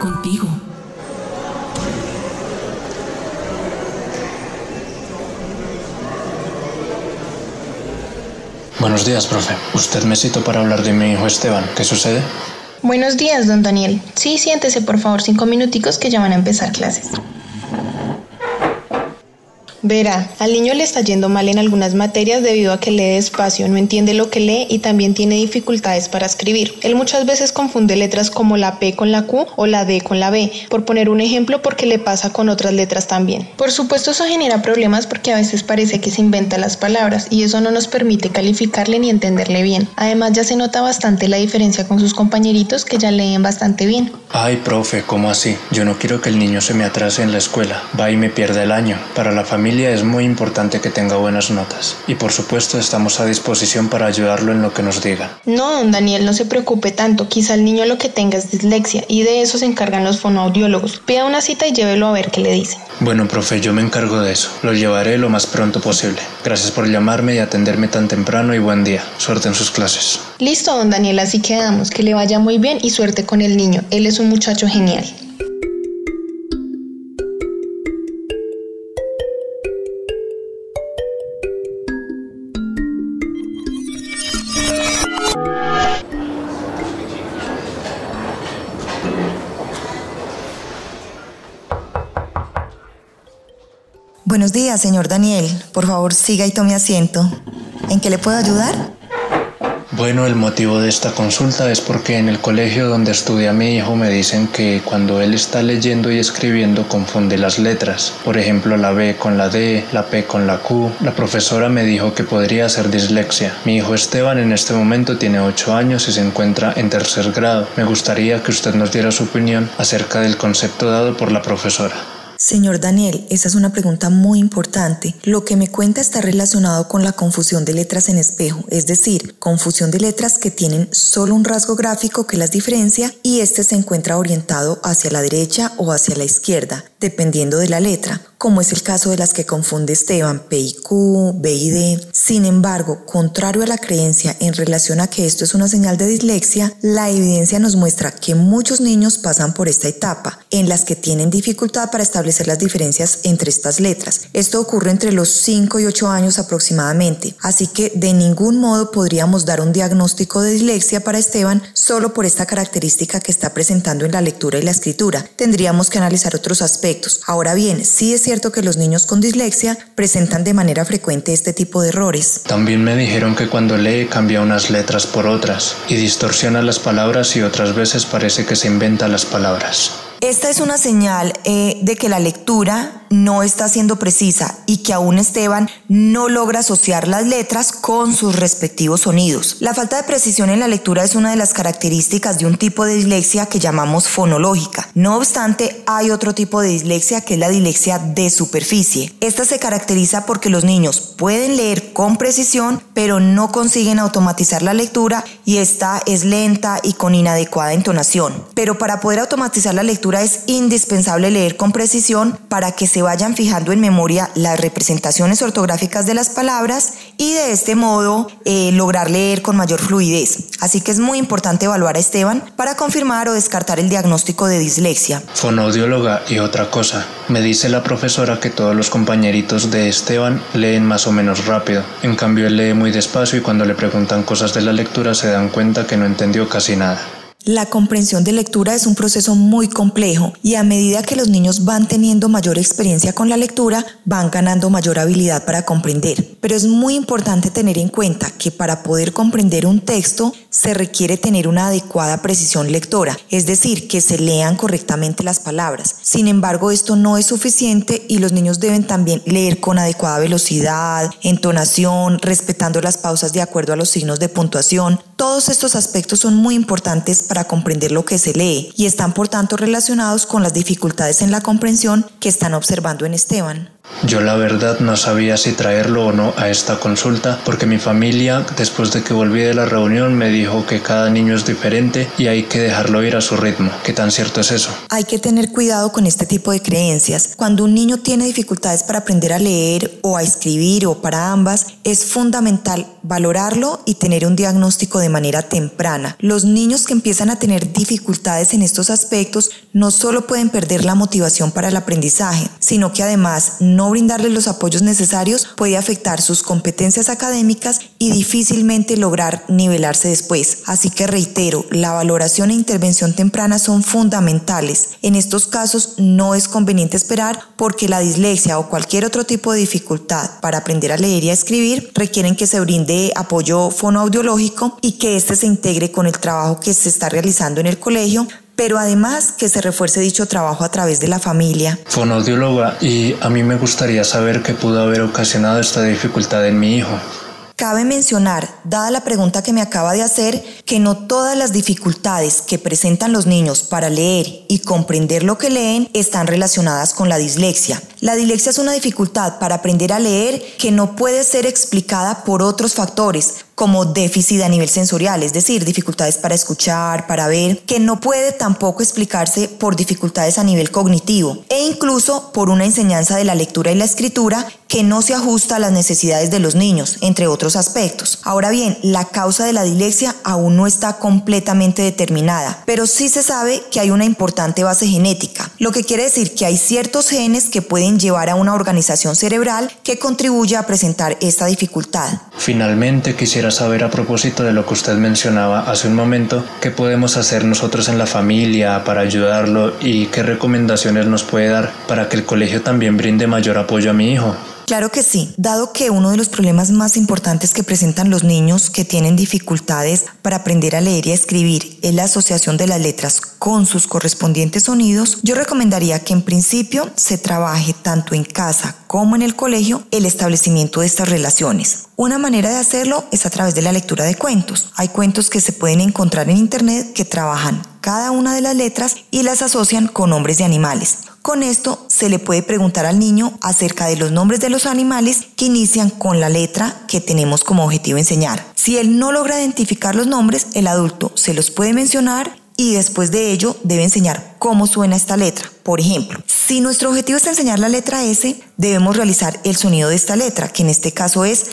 Contigo. Buenos días, profe. Usted me citó para hablar de mi hijo Esteban. ¿Qué sucede? Buenos días, don Daniel. Sí, siéntese por favor cinco minuticos que ya van a empezar clases. Verá, al niño le está yendo mal en algunas materias debido a que lee despacio, no entiende lo que lee y también tiene dificultades para escribir. Él muchas veces confunde letras como la P con la Q o la D con la B, por poner un ejemplo porque le pasa con otras letras también. Por supuesto eso genera problemas porque a veces parece que se inventa las palabras y eso no nos permite calificarle ni entenderle bien. Además ya se nota bastante la diferencia con sus compañeritos que ya leen bastante bien. Ay, profe, ¿cómo así? Yo no quiero que el niño se me atrase en la escuela. Va y me pierda el año. Para la familia es muy importante que tenga buenas notas y por supuesto estamos a disposición para ayudarlo en lo que nos diga. No, don Daniel, no se preocupe tanto, quizá el niño lo que tenga es dislexia y de eso se encargan los fonoaudiólogos. Pida una cita y llévelo a ver qué le dicen. Bueno, profe, yo me encargo de eso. Lo llevaré lo más pronto posible. Gracias por llamarme y atenderme tan temprano y buen día. Suerte en sus clases. Listo, don Daniel, así quedamos. Que le vaya muy bien y suerte con el niño. Él es un muchacho genial. Señor Daniel. Por favor, siga y tome asiento. ¿En qué le puedo ayudar? Bueno, el motivo de esta consulta es porque en el colegio donde estudia mi hijo me dicen que cuando él está leyendo y escribiendo confunde las letras. Por ejemplo, la B con la D, la P con la Q. La profesora me dijo que podría ser dislexia. Mi hijo Esteban en este momento tiene 8 años y se encuentra en tercer grado. Me gustaría que usted nos diera su opinión acerca del concepto dado por la profesora. Señor Daniel, esa es una pregunta muy importante. Lo que me cuenta está relacionado con la confusión de letras en espejo, es decir, confusión de letras que tienen solo un rasgo gráfico que las diferencia y este se encuentra orientado hacia la derecha o hacia la izquierda, dependiendo de la letra como es el caso de las que confunde Esteban, P y Q, B y D. Sin embargo, contrario a la creencia en relación a que esto es una señal de dislexia, la evidencia nos muestra que muchos niños pasan por esta etapa, en las que tienen dificultad para establecer las diferencias entre estas letras. Esto ocurre entre los 5 y 8 años aproximadamente, así que de ningún modo podríamos dar un diagnóstico de dislexia para Esteban solo por esta característica que está presentando en la lectura y la escritura. Tendríamos que analizar otros aspectos. Ahora bien, sí es cierto que los niños con dislexia presentan de manera frecuente este tipo de errores. También me dijeron que cuando lee cambia unas letras por otras y distorsiona las palabras y otras veces parece que se inventa las palabras. Esta es una señal eh, de que la lectura no está siendo precisa y que aún Esteban no logra asociar las letras con sus respectivos sonidos. La falta de precisión en la lectura es una de las características de un tipo de dislexia que llamamos fonológica. No obstante, hay otro tipo de dislexia que es la dislexia de superficie. Esta se caracteriza porque los niños pueden leer con precisión, pero no consiguen automatizar la lectura y esta es lenta y con inadecuada entonación. Pero para poder automatizar la lectura, es indispensable leer con precisión para que se vayan fijando en memoria las representaciones ortográficas de las palabras y de este modo eh, lograr leer con mayor fluidez. Así que es muy importante evaluar a Esteban para confirmar o descartar el diagnóstico de dislexia. Fonaudióloga y otra cosa. Me dice la profesora que todos los compañeritos de Esteban leen más o menos rápido. En cambio él lee muy despacio y cuando le preguntan cosas de la lectura se dan cuenta que no entendió casi nada. La comprensión de lectura es un proceso muy complejo y a medida que los niños van teniendo mayor experiencia con la lectura, van ganando mayor habilidad para comprender. Pero es muy importante tener en cuenta que para poder comprender un texto se requiere tener una adecuada precisión lectora, es decir, que se lean correctamente las palabras. Sin embargo, esto no es suficiente y los niños deben también leer con adecuada velocidad, entonación, respetando las pausas de acuerdo a los signos de puntuación. Todos estos aspectos son muy importantes para comprender lo que se lee y están por tanto relacionados con las dificultades en la comprensión que están observando en Esteban. Yo la verdad no sabía si traerlo o no a esta consulta porque mi familia después de que volví de la reunión me dijo que cada niño es diferente y hay que dejarlo ir a su ritmo. ¿Qué tan cierto es eso? Hay que tener cuidado con este tipo de creencias. Cuando un niño tiene dificultades para aprender a leer o a escribir o para ambas, es fundamental valorarlo y tener un diagnóstico de manera temprana. Los niños que empiezan a tener dificultades en estos aspectos no solo pueden perder la motivación para el aprendizaje, sino que además no brindarles los apoyos necesarios puede afectar sus competencias académicas y difícilmente lograr nivelarse después. Así que reitero, la valoración e intervención temprana son fundamentales. En estos casos no es conveniente esperar porque la dislexia o cualquier otro tipo de dificultad para aprender a leer y a escribir requieren que se brinde apoyo fonoaudiológico y que éste se integre con el trabajo que se está realizando en el colegio pero además que se refuerce dicho trabajo a través de la familia. Fonaudióloga, y a mí me gustaría saber qué pudo haber ocasionado esta dificultad en mi hijo. Cabe mencionar, dada la pregunta que me acaba de hacer, que no todas las dificultades que presentan los niños para leer y comprender lo que leen están relacionadas con la dislexia. La dislexia es una dificultad para aprender a leer que no puede ser explicada por otros factores, como déficit a nivel sensorial, es decir, dificultades para escuchar, para ver, que no puede tampoco explicarse por dificultades a nivel cognitivo e incluso por una enseñanza de la lectura y la escritura que no se ajusta a las necesidades de los niños, entre otros aspectos. Ahora bien, la causa de la dislexia aún no está completamente determinada, pero sí se sabe que hay una importante base genética, lo que quiere decir que hay ciertos genes que pueden llevar a una organización cerebral que contribuye a presentar esta dificultad. Finalmente quisiera saber a propósito de lo que usted mencionaba hace un momento, qué podemos hacer nosotros en la familia para ayudarlo y qué recomendaciones nos puede dar para que el colegio también brinde mayor apoyo a mi hijo. Claro que sí, dado que uno de los problemas más importantes que presentan los niños que tienen dificultades para aprender a leer y a escribir es la asociación de las letras con sus correspondientes sonidos, yo recomendaría que en principio se trabaje tanto en casa como en el colegio el establecimiento de estas relaciones. Una manera de hacerlo es a través de la lectura de cuentos. Hay cuentos que se pueden encontrar en internet que trabajan cada una de las letras y las asocian con nombres de animales. Con esto se le puede preguntar al niño acerca de los nombres de los animales que inician con la letra que tenemos como objetivo enseñar. Si él no logra identificar los nombres, el adulto se los puede mencionar y después de ello debe enseñar cómo suena esta letra. Por ejemplo, si nuestro objetivo es enseñar la letra S, debemos realizar el sonido de esta letra, que en este caso es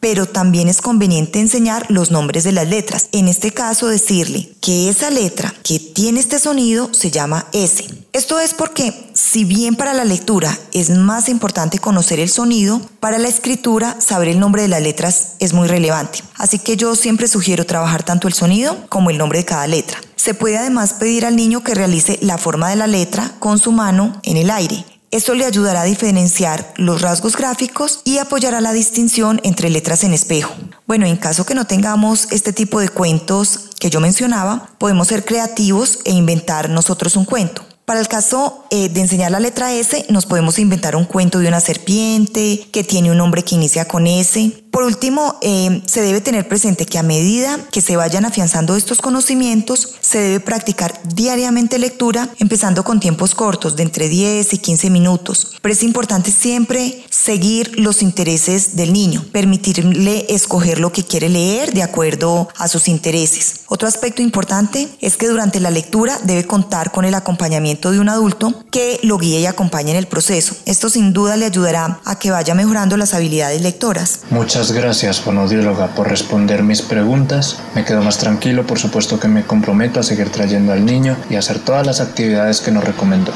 pero también es conveniente enseñar los nombres de las letras. En este caso, decirle que esa letra que tiene este sonido se llama S. Esto es porque, si bien para la lectura es más importante conocer el sonido, para la escritura saber el nombre de las letras es muy relevante. Así que yo siempre sugiero trabajar tanto el sonido como el nombre de cada letra. Se puede además pedir al niño que realice la forma de la letra con su mano en el aire. Esto le ayudará a diferenciar los rasgos gráficos y apoyará la distinción entre letras en espejo. Bueno, en caso que no tengamos este tipo de cuentos que yo mencionaba, podemos ser creativos e inventar nosotros un cuento. Para el caso eh, de enseñar la letra S, nos podemos inventar un cuento de una serpiente que tiene un nombre que inicia con S. Por último, eh, se debe tener presente que a medida que se vayan afianzando estos conocimientos, se debe practicar diariamente lectura, empezando con tiempos cortos de entre 10 y 15 minutos. Pero es importante siempre seguir los intereses del niño, permitirle escoger lo que quiere leer de acuerdo a sus intereses. Otro aspecto importante es que durante la lectura debe contar con el acompañamiento de un adulto que lo guíe y acompañe en el proceso. Esto sin duda le ayudará a que vaya mejorando las habilidades lectoras. Gracias, fonodióloga, por responder mis preguntas. Me quedo más tranquilo, por supuesto que me comprometo a seguir trayendo al niño y hacer todas las actividades que nos recomendó.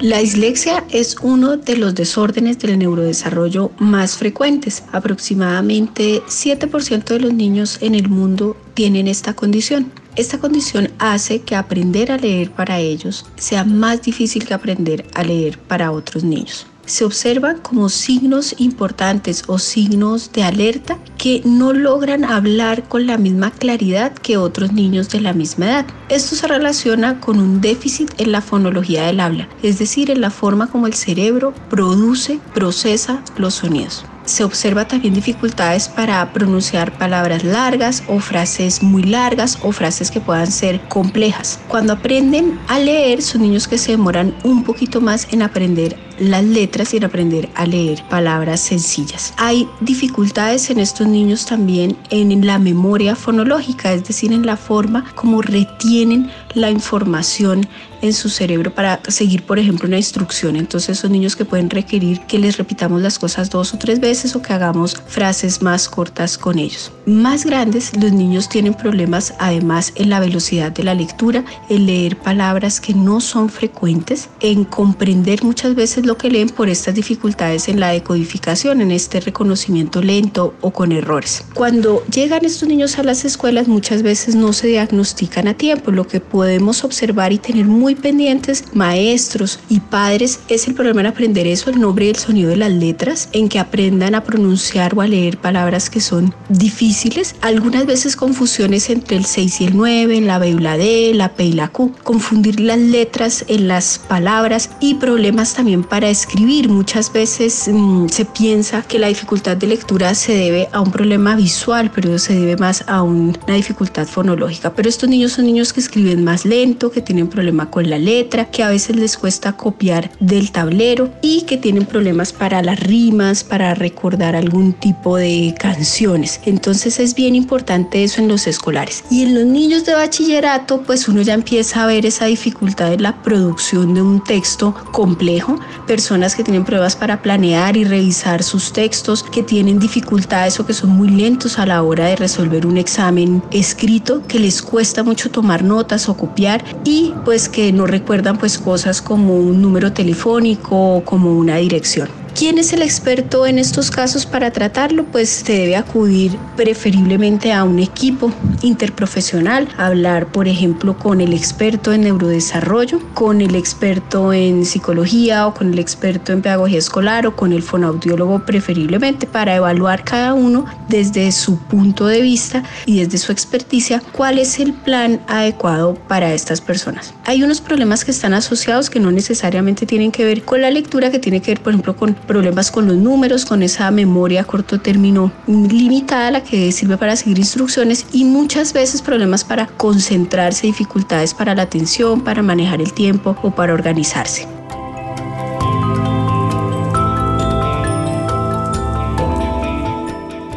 La dislexia es uno de los desórdenes del neurodesarrollo más frecuentes. Aproximadamente 7% de los niños en el mundo tienen esta condición. Esta condición hace que aprender a leer para ellos sea más difícil que aprender a leer para otros niños se observan como signos importantes o signos de alerta que no logran hablar con la misma claridad que otros niños de la misma edad. Esto se relaciona con un déficit en la fonología del habla, es decir, en la forma como el cerebro produce, procesa los sonidos. Se observa también dificultades para pronunciar palabras largas o frases muy largas o frases que puedan ser complejas. Cuando aprenden a leer, son niños que se demoran un poquito más en aprender las letras y en aprender a leer palabras sencillas. Hay dificultades en estos niños también en la memoria fonológica, es decir, en la forma como retienen la información en su cerebro para seguir, por ejemplo, una instrucción. Entonces son niños que pueden requerir que les repitamos las cosas dos o tres veces o que hagamos frases más cortas con ellos. Más grandes, los niños tienen problemas además en la velocidad de la lectura, en leer palabras que no son frecuentes, en comprender muchas veces lo que leen por estas dificultades en la decodificación, en este reconocimiento lento o con errores. Cuando llegan estos niños a las escuelas muchas veces no se diagnostican a tiempo, lo que podemos observar y tener muy pendientes, maestros y padres, es el problema en aprender eso, el nombre y el sonido de las letras, en que aprendan a pronunciar o a leer palabras que son difíciles. Algunas veces confusiones entre el 6 y el 9, la B y la D, la P y la Q, confundir las letras en las palabras y problemas también para escribir. Muchas veces mm, se piensa que la dificultad de lectura se debe a un problema visual, pero se debe más a una dificultad fonológica. Pero estos niños son niños que escriben más lento, que tienen problema con la letra, que a veces les cuesta copiar del tablero y que tienen problemas para las rimas, para recordar algún tipo de canciones. Entonces es bien importante eso en los escolares. Y en los niños de bachillerato, pues uno ya empieza a ver esa dificultad en la producción de un texto complejo, personas que tienen pruebas para planear y revisar sus textos, que tienen dificultades o que son muy lentos a la hora de resolver un examen escrito, que les cuesta mucho tomar notas o copiar y pues que no recuerdan pues cosas como un número telefónico o como una dirección. ¿Quién es el experto en estos casos para tratarlo? Pues se debe acudir preferiblemente a un equipo interprofesional, hablar por ejemplo con el experto en neurodesarrollo, con el experto en psicología o con el experto en pedagogía escolar o con el fonoaudiólogo preferiblemente para evaluar cada uno desde su punto de vista y desde su experticia cuál es el plan adecuado para estas personas. Hay unos problemas que están asociados que no necesariamente tienen que ver con la lectura, que tiene que ver por ejemplo con problemas con los números, con esa memoria a corto término limitada, la que sirve para seguir instrucciones y muchas veces problemas para concentrarse, dificultades para la atención, para manejar el tiempo o para organizarse.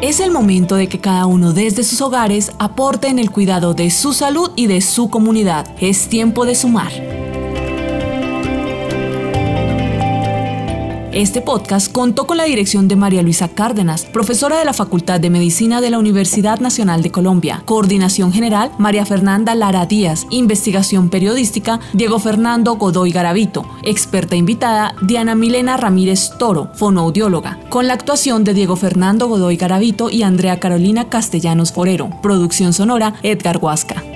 Es el momento de que cada uno desde sus hogares aporte en el cuidado de su salud y de su comunidad. Es tiempo de sumar. Este podcast contó con la dirección de María Luisa Cárdenas, profesora de la Facultad de Medicina de la Universidad Nacional de Colombia. Coordinación General, María Fernanda Lara Díaz. Investigación Periodística, Diego Fernando Godoy Garavito. Experta invitada, Diana Milena Ramírez Toro, fonoaudióloga. Con la actuación de Diego Fernando Godoy Garavito y Andrea Carolina Castellanos Forero. Producción sonora, Edgar Huasca.